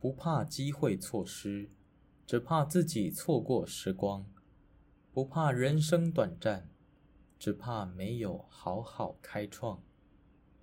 不怕机会错失只怕自己错过时光。不怕人生短暂只怕没有好好开创